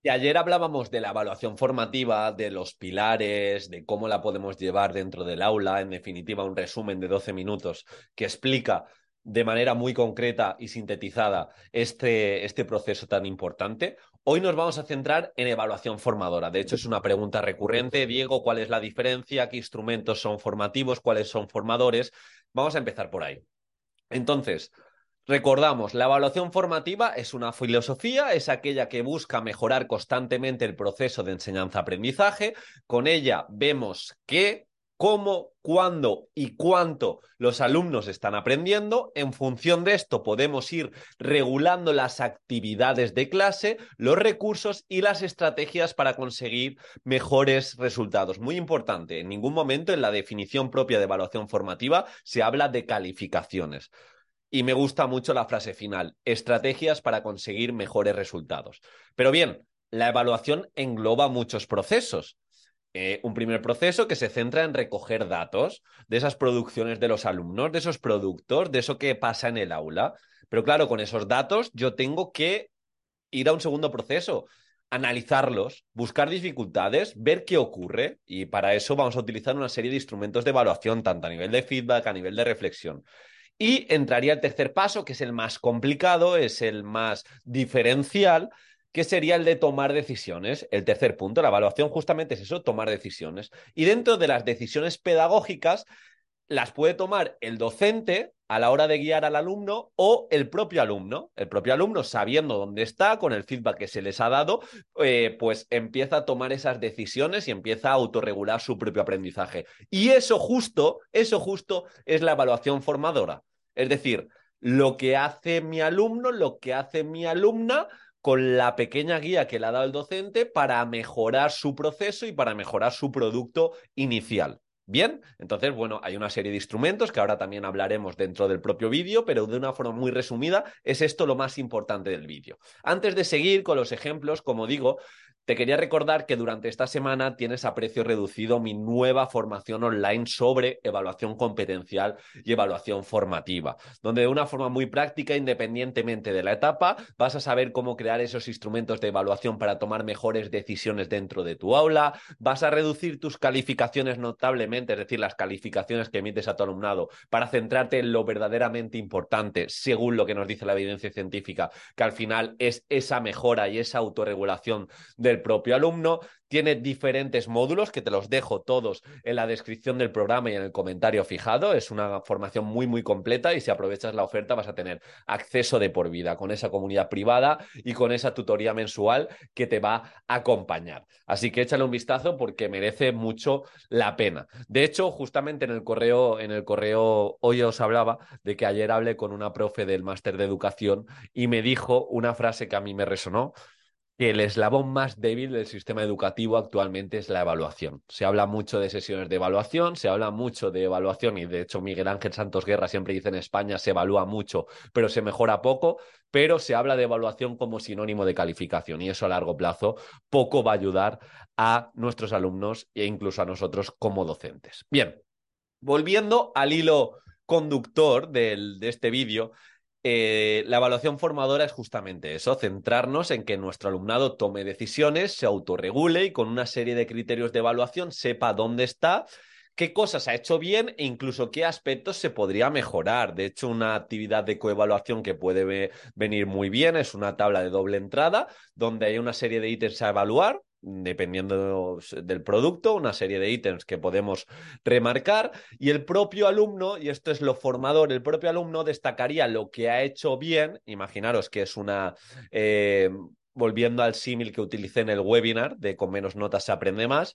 Y ayer hablábamos de la evaluación formativa, de los pilares, de cómo la podemos llevar dentro del aula, en definitiva un resumen de 12 minutos que explica de manera muy concreta y sintetizada este, este proceso tan importante. Hoy nos vamos a centrar en evaluación formadora. De hecho, es una pregunta recurrente. Diego, ¿cuál es la diferencia? ¿Qué instrumentos son formativos? ¿Cuáles son formadores? Vamos a empezar por ahí. Entonces, Recordamos, la evaluación formativa es una filosofía, es aquella que busca mejorar constantemente el proceso de enseñanza-aprendizaje. Con ella vemos qué, cómo, cuándo y cuánto los alumnos están aprendiendo. En función de esto podemos ir regulando las actividades de clase, los recursos y las estrategias para conseguir mejores resultados. Muy importante, en ningún momento en la definición propia de evaluación formativa se habla de calificaciones. Y me gusta mucho la frase final, estrategias para conseguir mejores resultados. Pero bien, la evaluación engloba muchos procesos. Eh, un primer proceso que se centra en recoger datos de esas producciones de los alumnos, de esos productos, de eso que pasa en el aula. Pero claro, con esos datos yo tengo que ir a un segundo proceso, analizarlos, buscar dificultades, ver qué ocurre y para eso vamos a utilizar una serie de instrumentos de evaluación, tanto a nivel de feedback, a nivel de reflexión. Y entraría el tercer paso, que es el más complicado, es el más diferencial, que sería el de tomar decisiones. El tercer punto, la evaluación justamente es eso, tomar decisiones. Y dentro de las decisiones pedagógicas, las puede tomar el docente a la hora de guiar al alumno o el propio alumno. El propio alumno, sabiendo dónde está, con el feedback que se les ha dado, eh, pues empieza a tomar esas decisiones y empieza a autorregular su propio aprendizaje. Y eso justo, eso justo es la evaluación formadora. Es decir, lo que hace mi alumno, lo que hace mi alumna con la pequeña guía que le ha dado el docente para mejorar su proceso y para mejorar su producto inicial. Bien, entonces, bueno, hay una serie de instrumentos que ahora también hablaremos dentro del propio vídeo, pero de una forma muy resumida, es esto lo más importante del vídeo. Antes de seguir con los ejemplos, como digo, te quería recordar que durante esta semana tienes a precio reducido mi nueva formación online sobre evaluación competencial y evaluación formativa, donde de una forma muy práctica, independientemente de la etapa, vas a saber cómo crear esos instrumentos de evaluación para tomar mejores decisiones dentro de tu aula, vas a reducir tus calificaciones notablemente, es decir, las calificaciones que emites a tu alumnado, para centrarte en lo verdaderamente importante, según lo que nos dice la evidencia científica, que al final es esa mejora y esa autorregulación del propio alumno. Tiene diferentes módulos que te los dejo todos en la descripción del programa y en el comentario fijado. Es una formación muy, muy completa y si aprovechas la oferta vas a tener acceso de por vida con esa comunidad privada y con esa tutoría mensual que te va a acompañar. Así que échale un vistazo porque merece mucho la pena. De hecho, justamente en el correo, en el correo hoy os hablaba de que ayer hablé con una profe del máster de educación y me dijo una frase que a mí me resonó que el eslabón más débil del sistema educativo actualmente es la evaluación. Se habla mucho de sesiones de evaluación, se habla mucho de evaluación y de hecho Miguel Ángel Santos Guerra siempre dice en España se evalúa mucho, pero se mejora poco, pero se habla de evaluación como sinónimo de calificación y eso a largo plazo poco va a ayudar a nuestros alumnos e incluso a nosotros como docentes. Bien, volviendo al hilo conductor del, de este vídeo, eh, la evaluación formadora es justamente eso, centrarnos en que nuestro alumnado tome decisiones, se autorregule y con una serie de criterios de evaluación sepa dónde está, qué cosas ha hecho bien e incluso qué aspectos se podría mejorar. De hecho, una actividad de coevaluación que puede venir muy bien es una tabla de doble entrada donde hay una serie de ítems a evaluar dependiendo del producto, una serie de ítems que podemos remarcar y el propio alumno, y esto es lo formador, el propio alumno destacaría lo que ha hecho bien, imaginaros que es una... Eh, volviendo al símil que utilicé en el webinar de con menos notas se aprende más,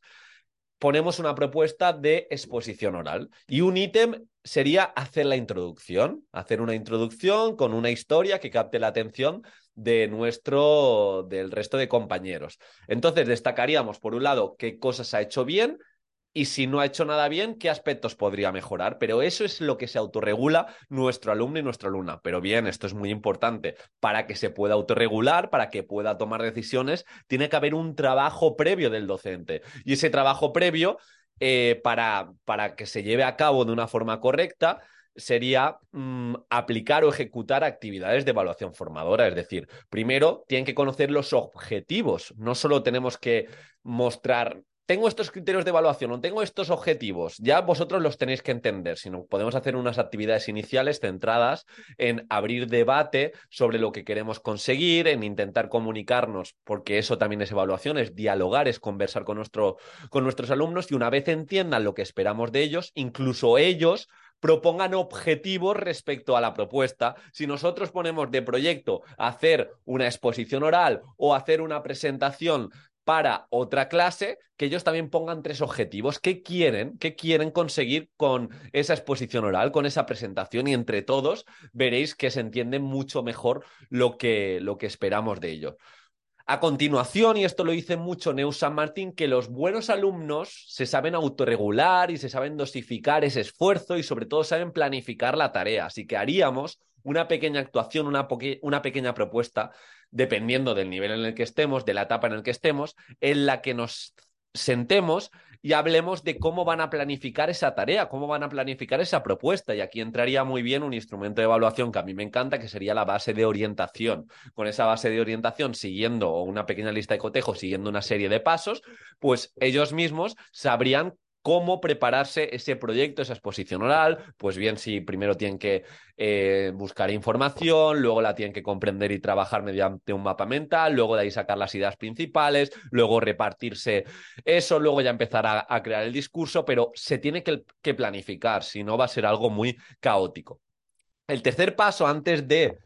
ponemos una propuesta de exposición oral y un ítem sería hacer la introducción, hacer una introducción con una historia que capte la atención de nuestro, del resto de compañeros. Entonces destacaríamos, por un lado, qué cosas ha hecho bien y si no ha hecho nada bien, qué aspectos podría mejorar. Pero eso es lo que se autorregula nuestro alumno y nuestra alumna. Pero bien, esto es muy importante. Para que se pueda autorregular, para que pueda tomar decisiones, tiene que haber un trabajo previo del docente. Y ese trabajo previo, eh, para, para que se lleve a cabo de una forma correcta, sería mm, aplicar o ejecutar actividades de evaluación formadora. Es decir, primero tienen que conocer los objetivos. No solo tenemos que mostrar tengo estos criterios de evaluación o tengo estos objetivos, ya vosotros los tenéis que entender, sino podemos hacer unas actividades iniciales centradas en abrir debate sobre lo que queremos conseguir, en intentar comunicarnos, porque eso también es evaluación, es dialogar, es conversar con, nuestro, con nuestros alumnos y una vez entiendan lo que esperamos de ellos, incluso ellos propongan objetivos respecto a la propuesta. Si nosotros ponemos de proyecto hacer una exposición oral o hacer una presentación para otra clase, que ellos también pongan tres objetivos. ¿Qué quieren? ¿Qué quieren conseguir con esa exposición oral, con esa presentación? Y entre todos veréis que se entiende mucho mejor lo que, lo que esperamos de ellos. A continuación, y esto lo dice mucho Neus San Martín, que los buenos alumnos se saben autorregular y se saben dosificar ese esfuerzo y sobre todo saben planificar la tarea. Así que haríamos una pequeña actuación, una, pequeña propuesta dependiendo del nivel en el que estemos, de la etapa en el que estemos, en la que nos sentemos y hablemos de cómo van a planificar esa tarea, cómo van a planificar esa propuesta. Y aquí entraría muy bien un instrumento de evaluación que a mí me encanta, que sería la base de orientación. Con esa base de orientación, siguiendo una pequeña lista de cotejo, siguiendo una serie de pasos, pues ellos mismos sabrían cómo prepararse ese proyecto, esa exposición oral, pues bien, si primero tienen que eh, buscar información, luego la tienen que comprender y trabajar mediante un mapa mental, luego de ahí sacar las ideas principales, luego repartirse eso, luego ya empezar a, crear el discurso, pero se tiene que planificar, si no va a ser algo muy caótico. El tercer paso antes de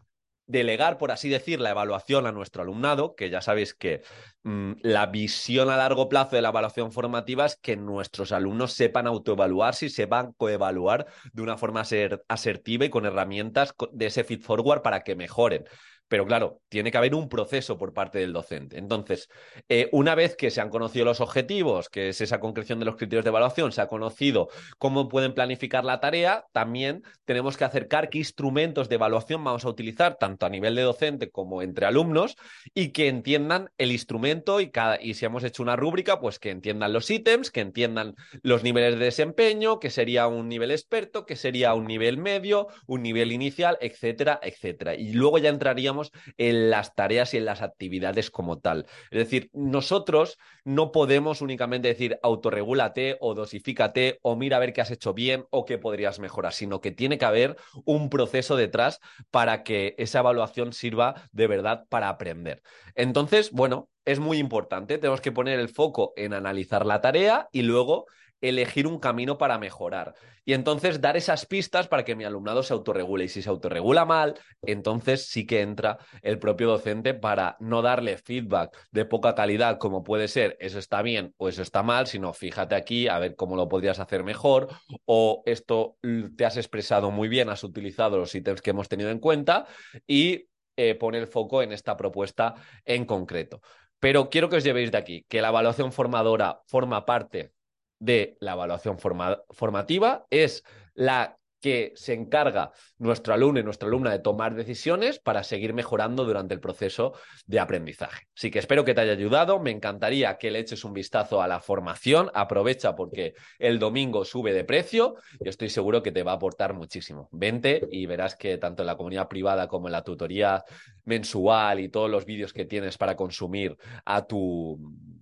delegar, por así decir, la evaluación a nuestro alumnado, que ya sabéis que mm, la visión a largo plazo de la evaluación formativa es que nuestros alumnos sepan autoevaluarse y sepan coevaluar de una forma asertiva y con herramientas de ese feed forward para que mejoren. Pero claro, tiene que haber un proceso por parte del docente. Entonces, eh, una vez que se han conocido los objetivos, que es esa concreción de los criterios de evaluación, se ha conocido cómo pueden planificar la tarea, también tenemos que acercar qué instrumentos de evaluación vamos a utilizar, tanto a nivel de docente como entre alumnos, y que entiendan el instrumento y, cada, y si hemos hecho una rúbrica, pues que entiendan los ítems, que entiendan los niveles de desempeño, que sería un nivel experto, que sería un nivel medio, un nivel inicial, etcétera, etcétera. Y luego ya entraríamos en las tareas y en las actividades como tal. Es decir, nosotros no podemos únicamente decir autorregúlate o dosifícate o mira a ver qué has hecho bien o qué podrías mejorar, sino que tiene que haber un proceso detrás para que esa evaluación sirva de verdad para aprender. Entonces, bueno, es muy importante, tenemos que poner el foco en analizar la tarea y luego elegir un camino para mejorar. Y entonces dar esas pistas para que mi alumnado se autorregule. Y si se autorregula mal, entonces sí que entra el propio docente para no darle feedback de poca calidad, como puede ser eso está bien o eso está mal, sino fíjate aquí a ver cómo lo podrías hacer mejor o esto te has expresado muy bien, has utilizado los ítems que hemos tenido en cuenta y eh, el foco en esta propuesta en concreto. Pero quiero que os llevéis de aquí, que la evaluación formadora forma parte de la evaluación formativa, es la que se encarga nuestro alumno y nuestra alumna de tomar decisiones para seguir mejorando durante el proceso de aprendizaje. Así que espero que te haya ayudado. Me encantaría que le eches un vistazo a la formación. Aprovecha porque el domingo sube de precio y estoy seguro que te va a aportar muchísimo. Vente y verás que tanto en la comunidad privada como en la tutoría mensual y todos los vídeos que tienes para consumir a tu,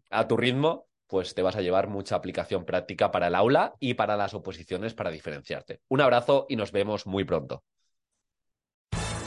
a tu ritmo, pues te vas a llevar mucha aplicación práctica para el aula y para las oposiciones para diferenciarte. Un abrazo y nos vemos muy pronto.